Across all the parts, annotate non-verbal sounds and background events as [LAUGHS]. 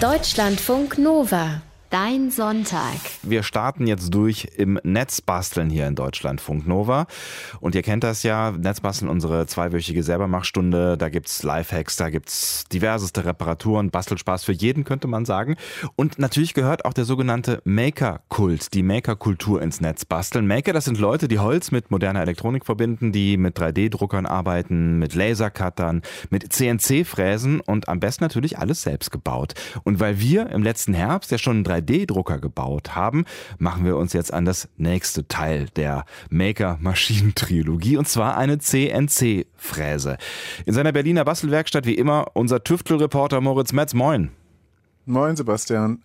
Deutschlandfunk Nova. Dein Sonntag. Wir starten jetzt durch im Netzbasteln hier in Deutschlandfunk Nova. Und ihr kennt das ja, Netzbasteln, unsere zweiwöchige Selbermachstunde. Da gibt's Lifehacks, da gibt's diverseste Reparaturen, Bastelspaß für jeden, könnte man sagen. Und natürlich gehört auch der sogenannte Maker-Kult, die Maker-Kultur ins Netz basteln. Maker, das sind Leute, die Holz mit moderner Elektronik verbinden, die mit 3D-Druckern arbeiten, mit Lasercuttern, mit CNC-Fräsen und am besten natürlich alles selbst gebaut. Und weil wir im letzten Herbst ja schon einen 3D-Drucker gebaut haben, machen wir uns jetzt an das nächste Teil der Maker-Maschinen-Trilogie und zwar eine CNC-Fräse. In seiner Berliner Bastelwerkstatt wie immer unser Tüftelreporter Moritz Metz. Moin. Moin, Sebastian.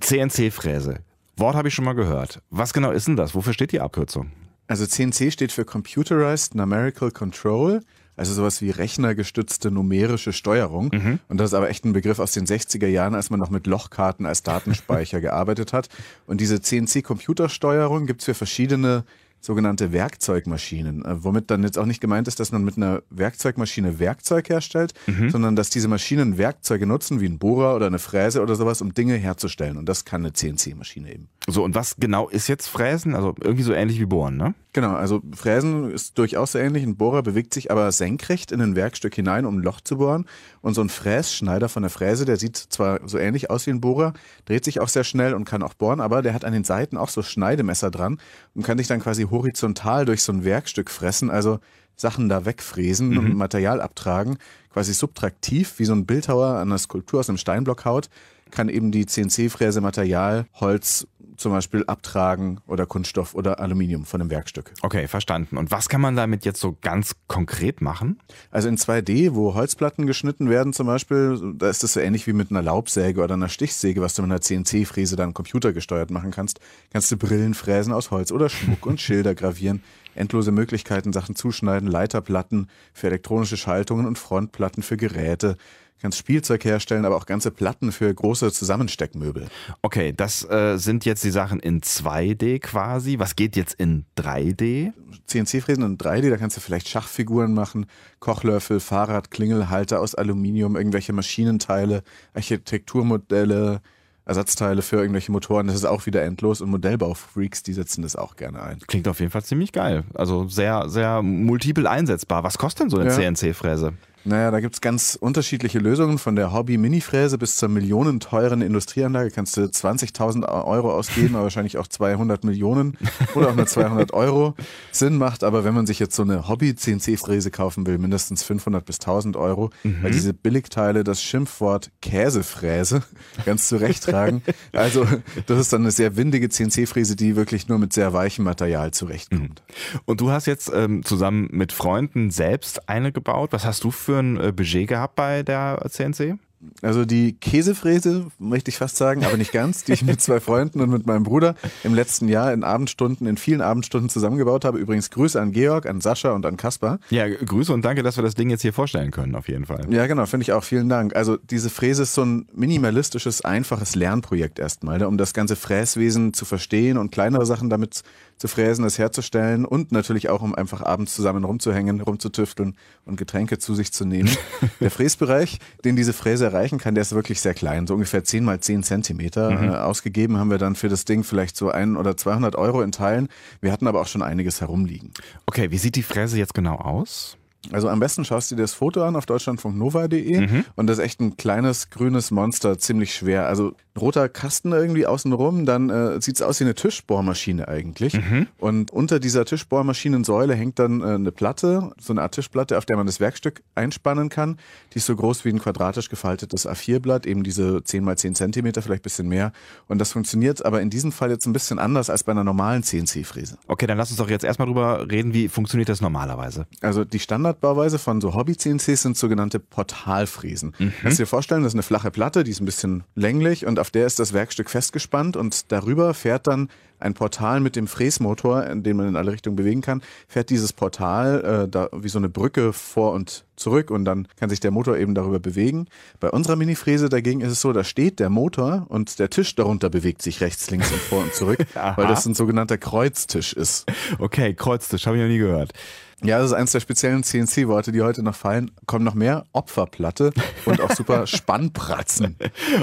CNC-Fräse. Wort habe ich schon mal gehört. Was genau ist denn das? Wofür steht die Abkürzung? Also CNC steht für Computerized Numerical Control. Also sowas wie rechnergestützte numerische Steuerung. Mhm. Und das ist aber echt ein Begriff aus den 60er Jahren, als man noch mit Lochkarten als Datenspeicher [LAUGHS] gearbeitet hat. Und diese CNC-Computersteuerung gibt es für verschiedene sogenannte Werkzeugmaschinen, äh, womit dann jetzt auch nicht gemeint ist, dass man mit einer Werkzeugmaschine Werkzeug herstellt, mhm. sondern dass diese Maschinen Werkzeuge nutzen, wie ein Bohrer oder eine Fräse oder sowas, um Dinge herzustellen. Und das kann eine CNC-Maschine eben. So, und was genau ist jetzt Fräsen? Also irgendwie so ähnlich wie Bohren, ne? Genau, also Fräsen ist durchaus so ähnlich. Ein Bohrer bewegt sich aber senkrecht in ein Werkstück hinein, um ein Loch zu bohren. Und so ein Frässchneider von der Fräse, der sieht zwar so ähnlich aus wie ein Bohrer, dreht sich auch sehr schnell und kann auch bohren, aber der hat an den Seiten auch so Schneidemesser dran und kann sich dann quasi horizontal durch so ein Werkstück fressen, also Sachen da wegfräsen mhm. und Material abtragen, quasi subtraktiv, wie so ein Bildhauer an einer Skulptur aus einem Steinblock haut, kann eben die CNC-Fräse Material, Holz zum Beispiel abtragen oder Kunststoff oder Aluminium von einem Werkstück. Okay, verstanden. Und was kann man damit jetzt so ganz konkret machen? Also in 2D, wo Holzplatten geschnitten werden zum Beispiel, da ist das so ähnlich wie mit einer Laubsäge oder einer Stichsäge, was du mit einer CNC-Fräse dann computergesteuert machen kannst. Kannst du Brillen fräsen aus Holz oder Schmuck und Schilder gravieren. Endlose Möglichkeiten, Sachen zuschneiden, Leiterplatten für elektronische Schaltungen und Frontplatten für Geräte kannst Spielzeug herstellen, aber auch ganze Platten für große Zusammensteckmöbel. Okay, das äh, sind jetzt die Sachen in 2D quasi. Was geht jetzt in 3D? CNC-Fräsen in 3D, da kannst du vielleicht Schachfiguren machen, Kochlöffel, Fahrrad, Klingelhalter aus Aluminium, irgendwelche Maschinenteile, Architekturmodelle, Ersatzteile für irgendwelche Motoren, das ist auch wieder endlos und Modellbaufreaks, die setzen das auch gerne ein. Klingt auf jeden Fall ziemlich geil. Also sehr, sehr multiple einsetzbar. Was kostet denn so eine ja. CNC-Fräse? Naja, da gibt es ganz unterschiedliche Lösungen. Von der Hobby-Mini-Fräse bis zur millionenteuren Industrieanlage kannst du 20.000 Euro ausgeben, aber wahrscheinlich auch 200 Millionen oder auch nur 200 Euro. Sinn macht aber, wenn man sich jetzt so eine Hobby-CNC-Fräse kaufen will, mindestens 500 bis 1000 Euro, mhm. weil diese Billigteile das Schimpfwort Käsefräse [LAUGHS] ganz zurecht tragen. Also das ist dann eine sehr windige CNC-Fräse, die wirklich nur mit sehr weichem Material zurechtkommt. Mhm. Und du hast jetzt ähm, zusammen mit Freunden selbst eine gebaut. Was hast du für für ein äh, Budget gehabt bei der CNC? Also die Käsefräse, möchte ich fast sagen, aber nicht ganz, die ich mit zwei Freunden und mit meinem Bruder im letzten Jahr in Abendstunden, in vielen Abendstunden zusammengebaut habe. Übrigens Grüße an Georg, an Sascha und an Kaspar. Ja, Grüße und danke, dass wir das Ding jetzt hier vorstellen können, auf jeden Fall. Ja, genau, finde ich auch. Vielen Dank. Also diese Fräse ist so ein minimalistisches, einfaches Lernprojekt erstmal, ne, um das ganze Fräswesen zu verstehen und kleinere Sachen damit zu fräsen, es herzustellen und natürlich auch, um einfach abends zusammen rumzuhängen, rumzutüfteln und Getränke zu sich zu nehmen. [LAUGHS] der Fräsbereich, den diese Fräse erreichen kann, der ist wirklich sehr klein, so ungefähr 10 mal 10 Zentimeter. Mhm. Äh, ausgegeben haben wir dann für das Ding vielleicht so ein oder 200 Euro in Teilen. Wir hatten aber auch schon einiges herumliegen. Okay, wie sieht die Fräse jetzt genau aus? Also am besten schaust du dir das Foto an auf deutschlandfunknova.de mhm. und das ist echt ein kleines grünes Monster, ziemlich schwer. Also roter Kasten irgendwie außenrum, dann äh, sieht es aus wie eine Tischbohrmaschine eigentlich. Mhm. Und unter dieser Tischbohrmaschinensäule hängt dann äh, eine Platte, so eine Art Tischplatte, auf der man das Werkstück einspannen kann. Die ist so groß wie ein quadratisch gefaltetes A4-Blatt, eben diese 10 mal 10 Zentimeter, vielleicht ein bisschen mehr. Und das funktioniert aber in diesem Fall jetzt ein bisschen anders als bei einer normalen CNC-Fräse. Okay, dann lass uns doch jetzt erstmal drüber reden, wie funktioniert das normalerweise? Also die Standardbauweise von so Hobby-CNCs sind sogenannte Portalfräsen. Mhm. Kannst du dir vorstellen, das ist eine flache Platte, die ist ein bisschen länglich und auf der ist das Werkstück festgespannt und darüber fährt dann ein Portal mit dem Fräsmotor, in den man in alle Richtungen bewegen kann, fährt dieses Portal äh, da wie so eine Brücke vor und zurück und dann kann sich der Motor eben darüber bewegen. Bei unserer Minifräse dagegen ist es so, da steht der Motor und der Tisch darunter bewegt sich rechts, links und vor und zurück, [LAUGHS] weil das ein sogenannter Kreuztisch ist. Okay, Kreuztisch, habe ich noch nie gehört. Ja, das ist eines der speziellen CNC-Worte, die heute noch fallen. Kommen noch mehr Opferplatte und auch super [LAUGHS] Spannpratzen.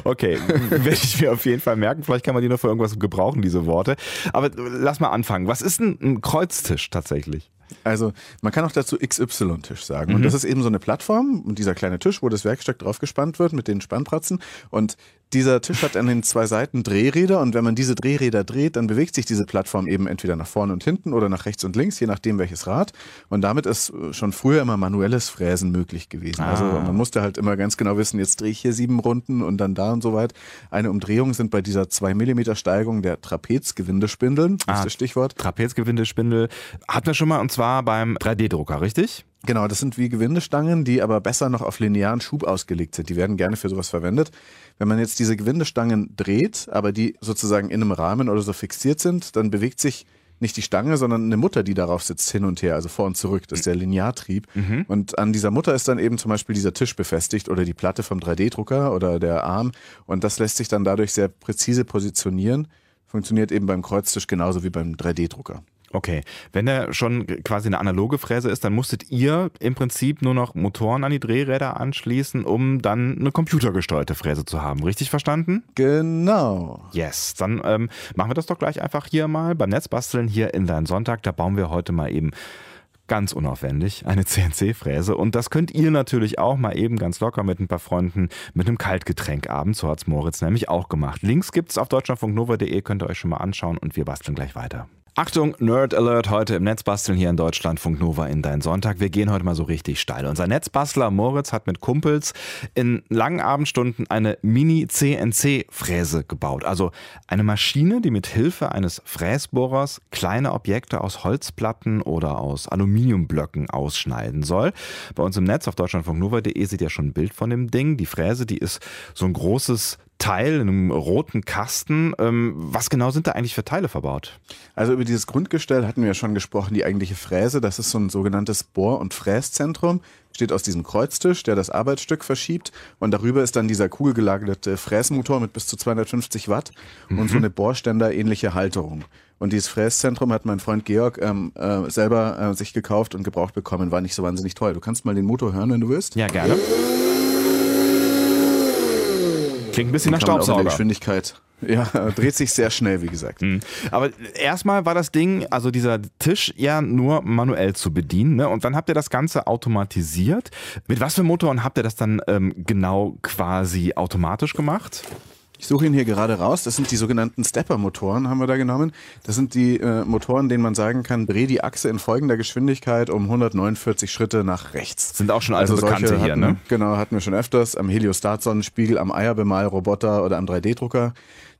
Okay, werde ich mir auf jeden Fall merken. Vielleicht kann man die noch für irgendwas gebrauchen, diese Worte. Aber lass mal anfangen. Was ist denn ein Kreuztisch tatsächlich? Also man kann auch dazu XY-Tisch sagen. Mhm. Und das ist eben so eine Plattform und dieser kleine Tisch, wo das Werkstück draufgespannt wird mit den Spannpratzen. Und dieser Tisch hat an den zwei Seiten Drehräder und wenn man diese Drehräder dreht, dann bewegt sich diese Plattform eben entweder nach vorne und hinten oder nach rechts und links, je nachdem welches Rad. Und damit ist schon früher immer manuelles Fräsen möglich gewesen. Also ah. Also man musste halt immer ganz genau wissen, jetzt drehe ich hier sieben Runden und dann da und so weit. Eine Umdrehung sind bei dieser zwei Millimeter Steigung der Trapezgewindespindeln, ah, ist das Stichwort. Trapezgewindespindel hatten wir schon mal und zwar beim 3D-Drucker, richtig? Genau, das sind wie Gewindestangen, die aber besser noch auf linearen Schub ausgelegt sind. Die werden gerne für sowas verwendet. Wenn man jetzt diese Gewindestangen dreht, aber die sozusagen in einem Rahmen oder so fixiert sind, dann bewegt sich nicht die Stange, sondern eine Mutter, die darauf sitzt, hin und her, also vor und zurück. Das ist der Lineartrieb. Mhm. Und an dieser Mutter ist dann eben zum Beispiel dieser Tisch befestigt oder die Platte vom 3D-Drucker oder der Arm. Und das lässt sich dann dadurch sehr präzise positionieren. Funktioniert eben beim Kreuztisch genauso wie beim 3D-Drucker. Okay, wenn der schon quasi eine analoge Fräse ist, dann musstet ihr im Prinzip nur noch Motoren an die Drehräder anschließen, um dann eine computergesteuerte Fräse zu haben. Richtig verstanden? Genau. Yes, dann ähm, machen wir das doch gleich einfach hier mal beim Netzbasteln hier in deinen Sonntag. Da bauen wir heute mal eben ganz unaufwendig eine [LAUGHS] CNC-Fräse. Und das könnt ihr natürlich auch mal eben ganz locker mit ein paar Freunden mit einem Kaltgetränk abends. So hat's Moritz nämlich auch gemacht. Links gibt's auf deutschlandfunknova.de, könnt ihr euch schon mal anschauen und wir basteln gleich weiter. Achtung, Nerd Alert heute im Netzbasteln hier in Deutschland, Funk Nova in deinen Sonntag. Wir gehen heute mal so richtig steil. Unser Netzbastler Moritz hat mit Kumpels in langen Abendstunden eine Mini-CNC-Fräse gebaut. Also eine Maschine, die mit Hilfe eines Fräsbohrers kleine Objekte aus Holzplatten oder aus Aluminiumblöcken ausschneiden soll. Bei uns im Netz auf deutschlandfunknova.de seht ihr schon ein Bild von dem Ding. Die Fräse, die ist so ein großes Teil, in einem roten Kasten. Ähm, was genau sind da eigentlich für Teile verbaut? Also über dieses Grundgestell hatten wir ja schon gesprochen, die eigentliche Fräse. Das ist so ein sogenanntes Bohr- und Fräszentrum. Steht aus diesem Kreuztisch, der das Arbeitsstück verschiebt. Und darüber ist dann dieser kugelgelagerte Fräsmotor mit bis zu 250 Watt mhm. und so eine Bohrständer-ähnliche Halterung. Und dieses Fräszentrum hat mein Freund Georg ähm, äh, selber äh, sich gekauft und gebraucht bekommen. War nicht so wahnsinnig toll. Du kannst mal den Motor hören, wenn du willst. Ja, gerne. Klingt ein bisschen nach Staubsauger. Geschwindigkeit. Ja, [LAUGHS] dreht sich sehr schnell, wie gesagt. Mhm. Aber erstmal war das Ding, also dieser Tisch, ja nur manuell zu bedienen. Ne? Und dann habt ihr das Ganze automatisiert. Mit was für Motoren habt ihr das dann ähm, genau quasi automatisch gemacht? Ich suche ihn hier gerade raus. Das sind die sogenannten Stepper-Motoren, haben wir da genommen. Das sind die äh, Motoren, denen man sagen kann, dreh die Achse in folgender Geschwindigkeit um 149 Schritte nach rechts. Sind auch schon also bekannte hier, ne? Genau, hatten wir schon öfters. Am Heliostat-Sonnenspiegel, am Eierbemalroboter oder am 3D-Drucker.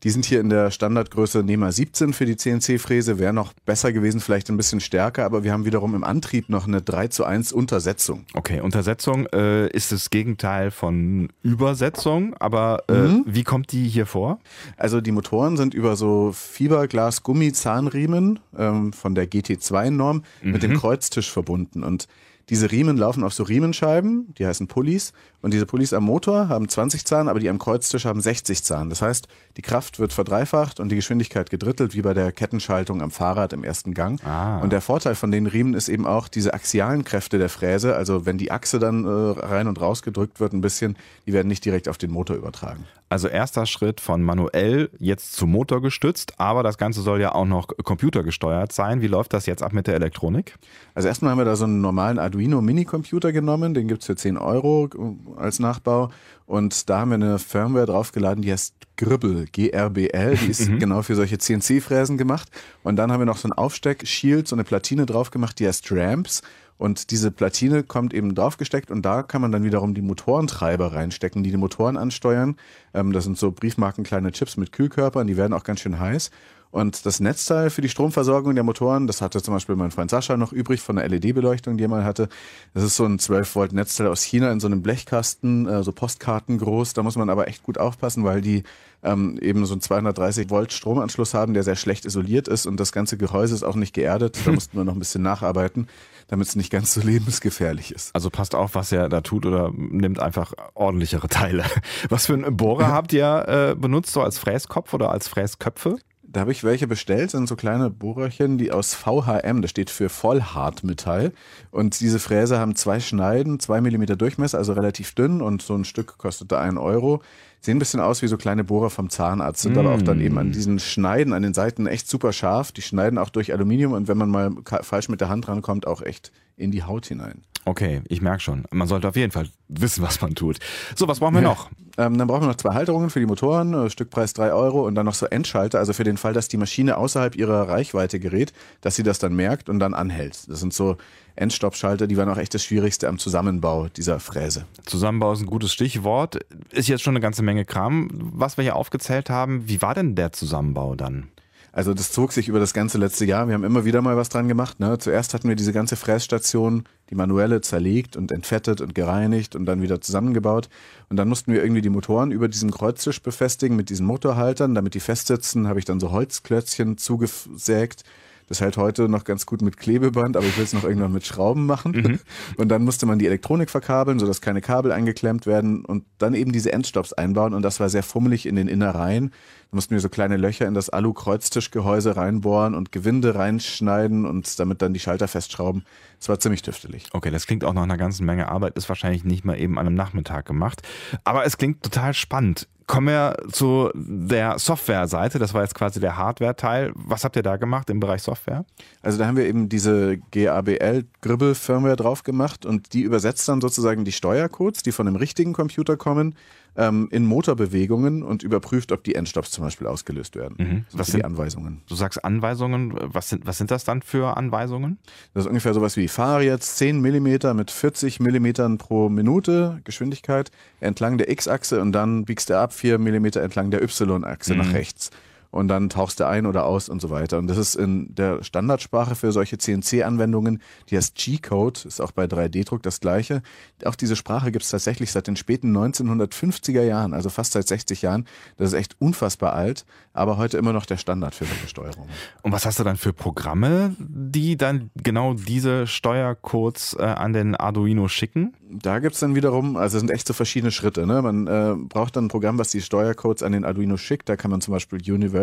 Die sind hier in der Standardgröße NEMA 17 für die CNC-Fräse. Wäre noch besser gewesen, vielleicht ein bisschen stärker, aber wir haben wiederum im Antrieb noch eine 3 zu 1 Untersetzung. Okay, Untersetzung äh, ist das Gegenteil von Übersetzung, aber äh, mhm. wie kommt die hier vor? Also die Motoren sind über so Fiberglas-Gummi-Zahnriemen ähm, von der GT2-Norm mhm. mit dem mhm. Kreuztisch verbunden und diese Riemen laufen auf so Riemenscheiben, die heißen Pullis. Und diese Pullis am Motor haben 20 Zahn, aber die am Kreuztisch haben 60 Zahn. Das heißt, die Kraft wird verdreifacht und die Geschwindigkeit gedrittelt, wie bei der Kettenschaltung am Fahrrad im ersten Gang. Ah. Und der Vorteil von den Riemen ist eben auch diese axialen Kräfte der Fräse. Also wenn die Achse dann äh, rein und raus gedrückt wird ein bisschen, die werden nicht direkt auf den Motor übertragen. Also erster Schritt von manuell jetzt zu Motor gestützt, aber das Ganze soll ja auch noch computergesteuert sein. Wie läuft das jetzt ab mit der Elektronik? Also erstmal haben wir da so einen normalen Arduino Mini-Computer genommen, den gibt es für 10 Euro äh, als Nachbau. Und da haben wir eine Firmware draufgeladen, die heißt Gribbel, G-R-B-L, die ist [LAUGHS] mhm. genau für solche CNC-Fräsen gemacht. Und dann haben wir noch so einen Aufsteck-Shield, so eine Platine drauf gemacht, die heißt Ramps. Und diese Platine kommt eben draufgesteckt und da kann man dann wiederum die Motorentreiber reinstecken, die die Motoren ansteuern. Ähm, das sind so Briefmarken kleine Chips mit Kühlkörpern, die werden auch ganz schön heiß. Und das Netzteil für die Stromversorgung der Motoren, das hatte zum Beispiel mein Freund Sascha noch übrig von der LED-Beleuchtung, die er mal hatte. Das ist so ein 12 Volt Netzteil aus China in so einem Blechkasten, äh, so Postkarten groß. Da muss man aber echt gut aufpassen, weil die ähm, eben so einen 230 Volt Stromanschluss haben, der sehr schlecht isoliert ist und das ganze Gehäuse ist auch nicht geerdet. Da [LAUGHS] mussten wir noch ein bisschen nacharbeiten, damit es nicht ganz so lebensgefährlich ist. Also passt auf, was er da tut oder nimmt einfach ordentlichere Teile. Was für einen Bohrer habt ihr äh, benutzt, so als Fräskopf oder als Fräsköpfe? Da habe ich welche bestellt, sind so kleine Bohrerchen, die aus VHM, das steht für Vollhartmetall. Und diese Fräse haben zwei Schneiden, zwei Millimeter Durchmesser, also relativ dünn und so ein Stück kostete ein Euro. Sehen ein bisschen aus wie so kleine Bohrer vom Zahnarzt, sind mm. aber auch dann eben an diesen Schneiden, an den Seiten echt super scharf. Die schneiden auch durch Aluminium und wenn man mal falsch mit der Hand rankommt, auch echt in die Haut hinein. Okay, ich merke schon. Man sollte auf jeden Fall wissen, was man tut. So, was brauchen wir Ja. noch? Ähm, dann brauchen wir noch zwei Halterungen für die Motoren, äh, Stückpreis 3 Euro und dann noch so Endschalter, also für den Fall, dass die Maschine außerhalb ihrer Reichweite gerät, dass sie das dann merkt und dann anhält. Das sind so Endstoppschalter, die waren auch echt das Schwierigste am Zusammenbau dieser Fräse. Zusammenbau ist ein gutes Stichwort. Ist jetzt schon eine ganze Menge Kram, was wir hier aufgezählt haben. Wie war denn der Zusammenbau dann? Also das zog sich über das ganze letzte Jahr. Wir haben immer wieder mal was dran gemacht. Ne? Zuerst hatten wir diese ganze Frässtation, die manuelle zerlegt und entfettet und gereinigt und dann wieder zusammengebaut. Und dann mussten wir irgendwie die Motoren über diesem Kreuztisch befestigen mit diesen Motorhaltern. Damit die festsitzen, habe ich dann so Holzklötzchen zugesägt. Das hält heute noch ganz gut mit Klebeband, aber ich will es noch irgendwann mit Schrauben machen. Und dann musste man die Elektronik verkabeln, sodass keine Kabel eingeklemmt werden und dann eben diese Endstops einbauen. Und das war sehr fummelig in den Innereien. Da mussten wir so kleine Löcher in das Alu-Kreuztischgehäuse reinbohren und Gewinde reinschneiden und damit dann die Schalter festschrauben. Das war ziemlich tüftelig. Okay, das klingt auch nach einer ganzen Menge Arbeit, ist wahrscheinlich nicht mal eben an einem Nachmittag gemacht. Aber es klingt total spannend. Kommen wir zu der Software-Seite. Das war jetzt quasi der Hardware-Teil. Was habt ihr da gemacht im Bereich Software? Also da haben wir eben diese GABL-Gribbel-Firmware drauf gemacht und die übersetzt dann sozusagen die Steuercodes, die von einem richtigen Computer kommen, ähm, in Motorbewegungen und überprüft, ob die Endstops zum Beispiel ausgelöst werden. Mhm. Das Was sind die Anweisungen. Du sagst Anweisungen. Was sind, was sind das dann für Anweisungen? Das ist ungefähr sowas wie, fahre jetzt 10 mm mit 40 mm pro Minute Geschwindigkeit entlang der X-Achse und dann biegst du ab 4 mm entlang der Y-Achse nach rechts. Und dann tauchst du ein oder aus und so weiter. Und das ist in der Standardsprache für solche CNC-Anwendungen, die heißt G-Code, ist auch bei 3D-Druck das gleiche. Auch diese Sprache gibt es tatsächlich seit den späten 1950er Jahren, also fast seit 60 Jahren. Das ist echt unfassbar alt, aber heute immer noch der Standard für solche Steuerungen. Und was hast du dann für Programme, die dann genau diese Steuercodes äh, an den Arduino schicken? Da gibt's dann wiederum, also es sind echt so verschiedene Schritte. Ne? Man äh, braucht dann ein Programm, was die Steuercodes an den Arduino schickt. Da kann man zum Beispiel Universal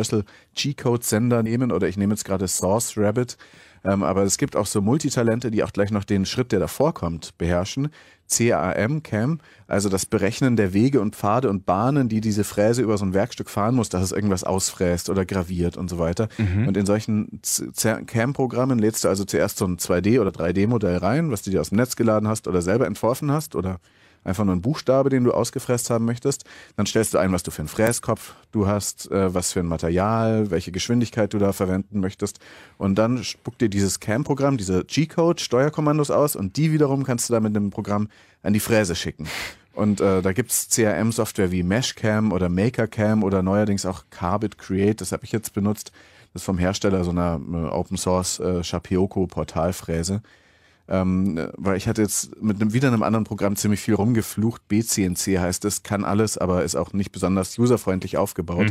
G-Code Sender nehmen oder ich nehme jetzt gerade Source Rabbit. Ähm, aber es gibt auch so Multitalente, die auch gleich noch den Schritt, der davor kommt, beherrschen. CAM, CAM, also das Berechnen der Wege und Pfade und Bahnen, die diese Fräse über so ein Werkstück fahren muss, dass es irgendwas ausfräst oder graviert und so weiter. Und in solchen CAM-Programmen lädst du also zuerst so ein 2D- oder 3D-Modell rein, was du dir aus dem Netz geladen hast oder selber entworfen hast oder einfach nur ein Buchstabe, den du ausgefräst haben möchtest. Dann stellst du ein, was du für einen Fräskopf du hast, äh, was für ein Material, welche Geschwindigkeit du da verwenden möchtest. Und dann spuckt dir dieses CAM-Programm, diese G-Code, Steuerkommandos aus und die wiederum kannst du da mit einem Programm an die Fräse schicken. Und äh, da gibt's CRM-Software wie Meshcam oder MakerCam oder neuerdings auch Carbit Create, das habe ich jetzt benutzt. Das ist vom Hersteller so einer äh, Open Source äh, Shapeoko Portalfräse. Ähm, äh, weil ich hatte jetzt mit einem, wieder einem anderen Programm ziemlich viel rumgeflucht. BCNC heißt es, kann alles, aber ist auch nicht besonders userfreundlich aufgebaut.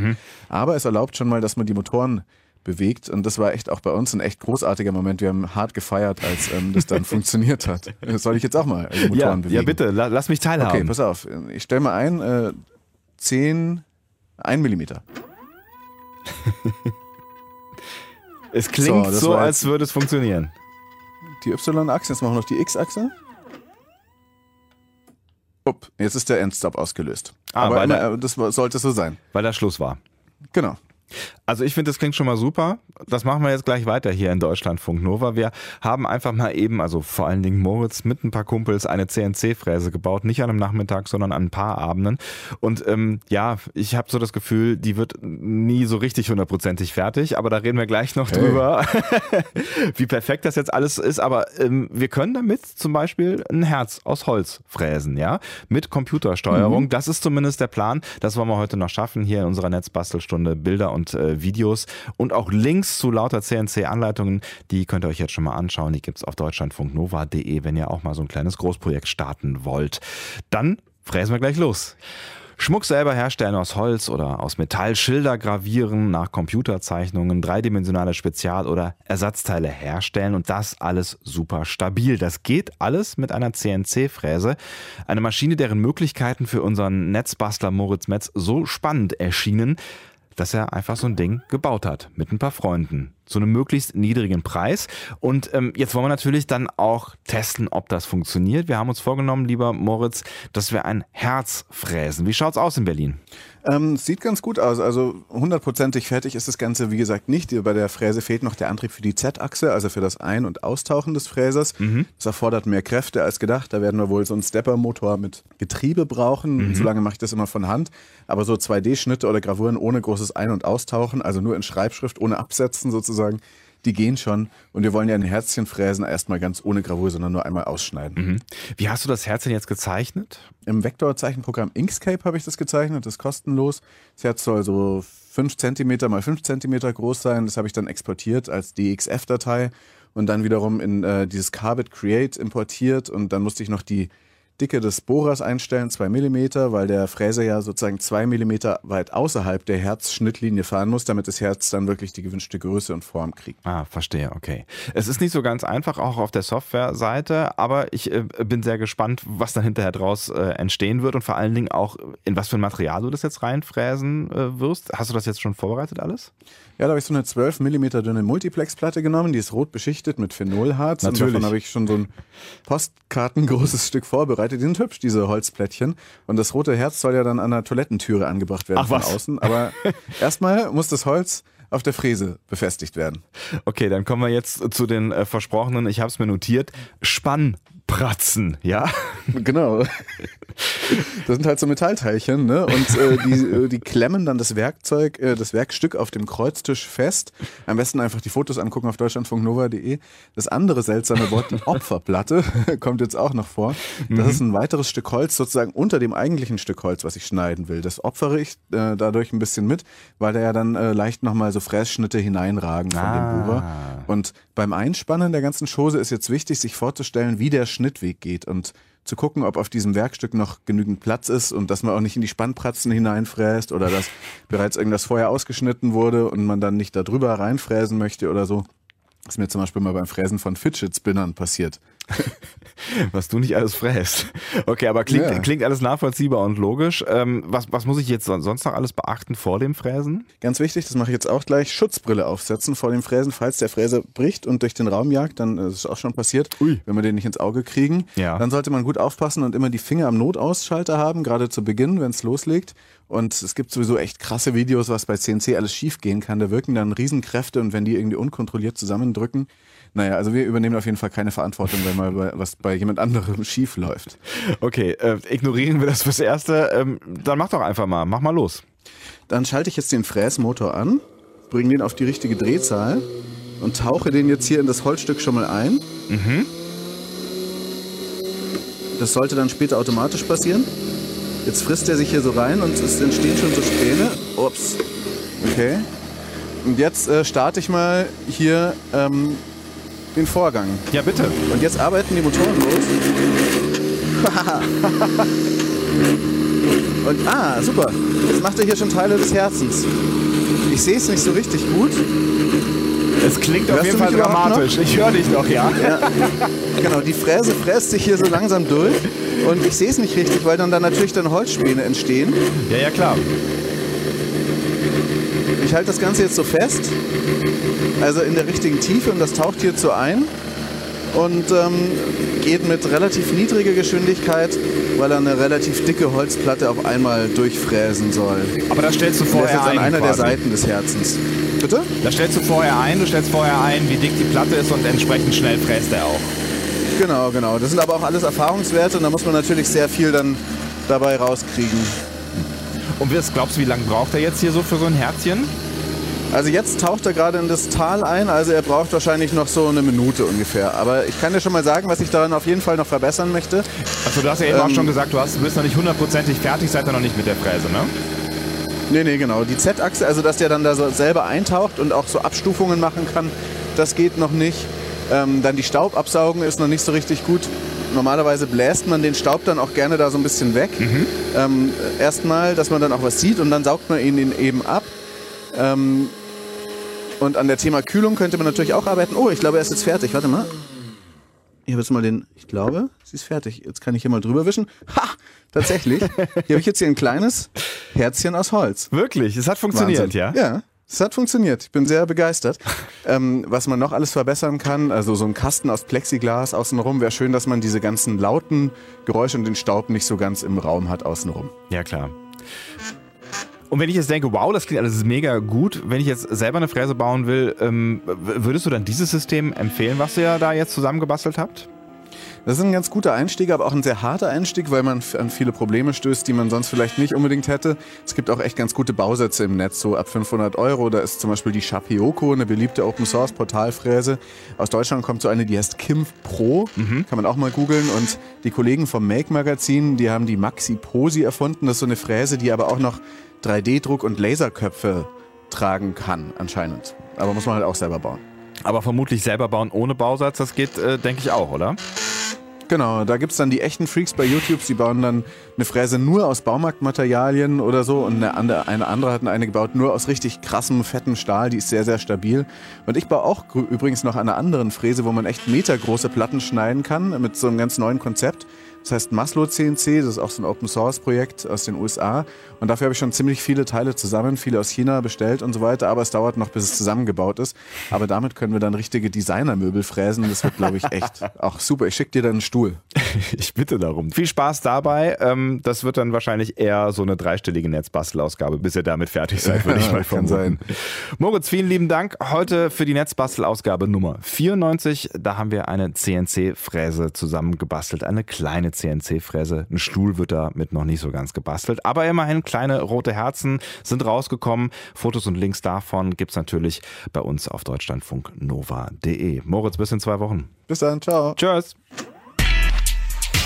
Aber es erlaubt schon mal, dass man die Motoren bewegt und das war echt auch bei uns ein echt großartiger Moment. Wir haben hart gefeiert, als ähm, das dann [LAUGHS] funktioniert hat. Das soll ich jetzt auch mal die Motoren Ja, bewegen? ja, bitte, la, lass mich teilhaben. Okay, pass auf. Ich stelle mal ein, äh, 10, 1 Millimeter. [LAUGHS] es klingt So, so, als würde es funktionieren. Die Y-Achse, jetzt machen wir noch die X-Achse. Jetzt ist der Endstop ausgelöst. Ah, Aber immer, der- äh, das sollte so sein. Weil da Schluss war. Genau. Also ich finde, das klingt schon mal super. Das machen wir jetzt gleich weiter hier in Deutschlandfunk Nova. Wir haben einfach mal eben, also vor allen Dingen Moritz mit ein paar Kumpels, eine CNC-Fräse gebaut. Nicht an einem Nachmittag, sondern an ein paar Abenden. Und ähm, ja, ich habe so das Gefühl, die wird nie so richtig hundertprozentig fertig. Aber da reden wir gleich noch Hey. drüber, [LAUGHS] wie perfekt das jetzt alles ist. Aber ähm, wir können damit zum Beispiel ein Herz aus Holz fräsen, ja, mit Computersteuerung. Das ist zumindest der Plan. Das wollen wir heute noch schaffen hier in unserer Netzbastelstunde Bilder und und äh, Videos und auch Links zu lauter CNC-Anleitungen, die könnt ihr euch jetzt schon mal anschauen. Die gibt es auf deutschlandfunknova.de, wenn ihr auch mal so ein kleines Großprojekt starten wollt. Dann fräsen wir gleich los. Schmuck selber herstellen aus Holz oder aus Metall, Schilder gravieren nach Computerzeichnungen, dreidimensionale Spezial- oder Ersatzteile herstellen und das alles super stabil. Das geht alles mit einer CNC-Fräse. Eine Maschine, deren Möglichkeiten für unseren Netzbastler Moritz Metz so spannend erschienen, dass er einfach so ein Ding gebaut hat mit ein paar Freunden zu einem möglichst niedrigen Preis. Und ähm, jetzt wollen wir natürlich dann auch testen, ob das funktioniert. Wir haben uns vorgenommen, lieber Moritz, dass wir ein Herz fräsen. Wie schaut's aus in Berlin? Ähm, sieht ganz gut aus. Also hundertprozentig fertig ist das Ganze, wie gesagt, nicht. Bei der Fräse fehlt noch der Antrieb für die Z-Achse, also für das Ein- und Austauchen des Fräsers. Mhm. Das erfordert mehr Kräfte als gedacht. Da werden wir wohl so einen Stepper-Motor mit Getriebe brauchen. Mhm. Solange mache ich das immer von Hand. Aber so 2D-Schnitte oder Gravuren ohne großes Ein- und Austauchen, also nur in Schreibschrift, ohne Absetzen sozusagen, die gehen schon. Und wir wollen ja ein Herzchen fräsen, erstmal ganz ohne Gravur, sondern nur einmal ausschneiden. Mhm. Wie hast du das Herzchen jetzt gezeichnet? Im Vektorzeichenprogramm Inkscape habe ich das gezeichnet, das ist kostenlos. Das Herz soll so 5 cm mal 5 cm groß sein. Das habe ich dann exportiert als DXF-Datei und dann wiederum in äh, dieses Carbit Create importiert und dann musste ich noch die Dicke des Bohrers einstellen, 2 mm, weil der Fräser ja sozusagen 2 mm weit außerhalb der Herzschnittlinie fahren muss, damit das Herz dann wirklich die gewünschte Größe und Form kriegt. Ah, verstehe, okay. Es ist nicht so ganz einfach, auch auf der Softwareseite, aber ich äh, bin sehr gespannt, was dann hinterher draus äh, entstehen wird und vor allen Dingen auch, in was für ein Material du das jetzt reinfräsen äh, wirst. Hast du das jetzt schon vorbereitet alles? Ja, da habe ich so eine 12 mm dünne Multiplex-Platte genommen, die ist rot beschichtet mit Phenolharz. Natürlich. Und davon habe ich schon so ein postkartengroßes [LAUGHS] Stück vorbereitet. Die sind hübsch, diese Holzplättchen. Und das rote Herz soll ja dann an der Toilettentüre angebracht werden Ach, von was? außen. Aber [LAUGHS] erstmal muss das Holz auf der Fräse befestigt werden. Okay, dann kommen wir jetzt zu den äh, versprochenen, ich habe es mir notiert, Spannpratzen, ja? Genau. [LAUGHS] Das sind halt so Metallteilchen, ne? Und äh, die, äh, die klemmen dann das Werkzeug, äh, das Werkstück auf dem Kreuztisch fest. Am besten einfach die Fotos angucken auf deutschlandfunknova.de. Das andere seltsame Wort, die Opferplatte, [LAUGHS] kommt jetzt auch noch vor. Das ist ein weiteres Stück Holz sozusagen unter dem eigentlichen Stück Holz, was ich schneiden will. Das opfere ich äh, dadurch ein bisschen mit, weil da ja dann äh, leicht nochmal so Frässchnitte hineinragen von Ah. dem Bohrer. Und beim Einspannen der ganzen Chose ist jetzt wichtig, sich vorzustellen, wie der Schnittweg geht und zu gucken, ob auf diesem Werkstück noch genügend Platz ist und dass man auch nicht in die Spannpratzen hineinfräst oder dass bereits irgendwas vorher ausgeschnitten wurde und man dann nicht da drüber reinfräsen möchte oder so. Das ist mir zum Beispiel mal beim Fräsen von Fidget Spinnern passiert. [LAUGHS] Was du nicht alles fräst. Okay, aber klingt, Ja. klingt alles nachvollziehbar und logisch. Ähm, was, was muss ich jetzt son- sonst noch alles beachten vor dem Fräsen? Ganz wichtig, das mache ich jetzt auch gleich, Schutzbrille aufsetzen vor dem Fräsen, falls der Fräser bricht und durch den Raum jagt, dann äh, ist auch schon passiert, Ui. wenn wir den nicht ins Auge kriegen. Ja. Dann sollte man gut aufpassen und immer die Finger am Notausschalter haben, gerade zu Beginn, wenn es loslegt. Und es gibt sowieso echt krasse Videos, was bei CNC alles schief gehen kann. Da wirken dann Riesenkräfte und wenn die irgendwie unkontrolliert zusammendrücken. Naja, also wir übernehmen auf jeden Fall keine Verantwortung, wenn mal bei- [LAUGHS] was bei jemand anderem [LAUGHS] schief läuft. Okay, äh, ignorieren wir das fürs Erste. Ähm, dann mach doch einfach mal, mach mal los. Dann schalte ich jetzt den Fräsmotor an, bringe den auf die richtige Drehzahl und tauche den jetzt hier in das Holzstück schon mal ein. Das sollte dann später automatisch passieren. Jetzt frisst er sich hier so rein und es entstehen schon so Späne. Ups. Okay. Und jetzt äh, starte ich mal hier ähm, den Vorgang. Ja, bitte. Und jetzt arbeiten die Motoren los. [LAUGHS] Und ah, super. Jetzt macht er hier schon Teile des Herzens. Ich sehe es nicht so richtig gut. Es klingt auf Hörst jeden du Fall dramatisch. Ich höre dich doch, ja. Genau, die Fräse fräst sich hier so langsam durch. Und ich sehe es nicht richtig, weil dann, dann natürlich dann Holzspäne entstehen. Ja, ja, klar. Ich halte das Ganze jetzt so fest. Also in der richtigen Tiefe und das taucht hierzu ein. Und ähm, geht mit relativ niedriger Geschwindigkeit, weil er eine relativ dicke Holzplatte auf einmal durchfräsen soll. Aber das stellst du Der ist vorher jetzt an ein. einer der quasi. Seiten des Herzens. Bitte? Das stellst du vorher ein. Du stellst vorher ein, wie dick die Platte ist und entsprechend schnell fräst er auch. Genau, genau. Das sind aber auch alles Erfahrungswerte und da muss man natürlich sehr viel dann dabei rauskriegen. Und was glaubst du, wie lange braucht er jetzt hier so für so ein Herzchen? Also jetzt taucht er gerade in das Tal ein, also er braucht wahrscheinlich noch so eine Minute ungefähr. Aber ich kann dir schon mal sagen, was ich daran auf jeden Fall noch verbessern möchte. Also du hast ja eben auch Ähm, schon gesagt, du hast, du bist noch nicht hundertprozentig fertig, seid ihr noch nicht mit der Fräse, ne? Nee, nee, genau. Die Z-Achse, also dass der dann da so selber eintaucht und auch so Abstufungen machen kann, das geht noch nicht. Ähm, dann die Staubabsaugen ist noch nicht so richtig gut. Normalerweise bläst man den Staub dann auch gerne da so ein bisschen weg. Mhm. Ähm, Erstmal, dass man dann auch was sieht und dann saugt man ihn eben ab. Ähm, und an der Thema Kühlung könnte man natürlich auch arbeiten. Oh, ich glaube, er ist jetzt fertig. Warte mal. Ich habe jetzt mal den, ich glaube, sie ist fertig. Jetzt kann ich hier mal drüber wischen. Ha! Tatsächlich. Hier habe ich jetzt hier ein kleines Herzchen aus Holz. Wirklich, es hat funktioniert, Wahnsinn. ja? Ja, es hat funktioniert. Ich bin sehr begeistert. [LAUGHS] ähm, was man noch alles verbessern kann, also so ein Kasten aus Plexiglas außenrum, wäre schön, dass man diese ganzen lauten Geräusche und den Staub nicht so ganz im Raum hat außenrum. Ja, klar. Und wenn ich jetzt denke, wow, das klingt alles mega gut, wenn ich jetzt selber eine Fräse bauen will, ähm, würdest du dann dieses System empfehlen, was ihr da jetzt zusammengebastelt habt? Das ist ein ganz guter Einstieg, aber auch ein sehr harter Einstieg, weil man an viele Probleme stößt, die man sonst vielleicht nicht unbedingt hätte. Es gibt auch echt ganz gute Bausätze im Netz, so ab 500 Euro. Da ist zum Beispiel die Shapioko, eine beliebte Open-Source-Portalfräse. Aus Deutschland kommt so eine, die heißt Kimf Pro. Kann man auch mal googeln. Und die Kollegen vom Make-Magazin, die haben die Maxi Posi erfunden. Das ist so eine Fräse, die aber auch noch 3D-Druck und Laserköpfe tragen kann, anscheinend. Aber muss man halt auch selber bauen. Aber vermutlich selber bauen ohne Bausatz, das geht, äh, denke ich, auch, oder? Genau, da gibt's dann die echten Freaks bei YouTube, die bauen dann eine Fräse nur aus Baumarktmaterialien oder so und eine andere, eine andere hatten eine gebaut nur aus richtig krassem, fettem Stahl, die ist sehr, sehr stabil. Und ich baue auch übrigens noch an einer anderen Fräse, wo man echt metergroße Platten schneiden kann mit so einem ganz neuen Konzept. Das heißt Maslow CNC, das ist auch so ein Open-Source-Projekt aus den USA. Und dafür habe ich schon ziemlich viele Teile zusammen, viele aus China bestellt und so weiter. Aber es dauert noch, bis es zusammengebaut ist. Aber damit können wir dann richtige Designermöbel fräsen. Das wird, glaube ich, echt [LAUGHS] auch super. Ich schicke dir dann einen Stuhl. [LAUGHS] Ich bitte darum. Viel Spaß dabei. Ähm, das wird dann wahrscheinlich eher so eine dreistellige Netzbastelausgabe, bis ihr damit fertig seid, würde ich mal Kann vermuten. Moritz, vielen lieben Dank. Heute für die Netzbastelausgabe Nummer 94. Da haben wir eine CNC-Fräse zusammengebastelt. Eine kleine CNC-Fräse. Ein Stuhl wird damit noch nicht so ganz gebastelt. Aber immerhin kleine rote Herzen sind rausgekommen. Fotos und Links davon gibt's natürlich bei uns auf deutschlandfunknova.de. Moritz, bis in zwei Wochen. Bis dann, ciao. Tschüss.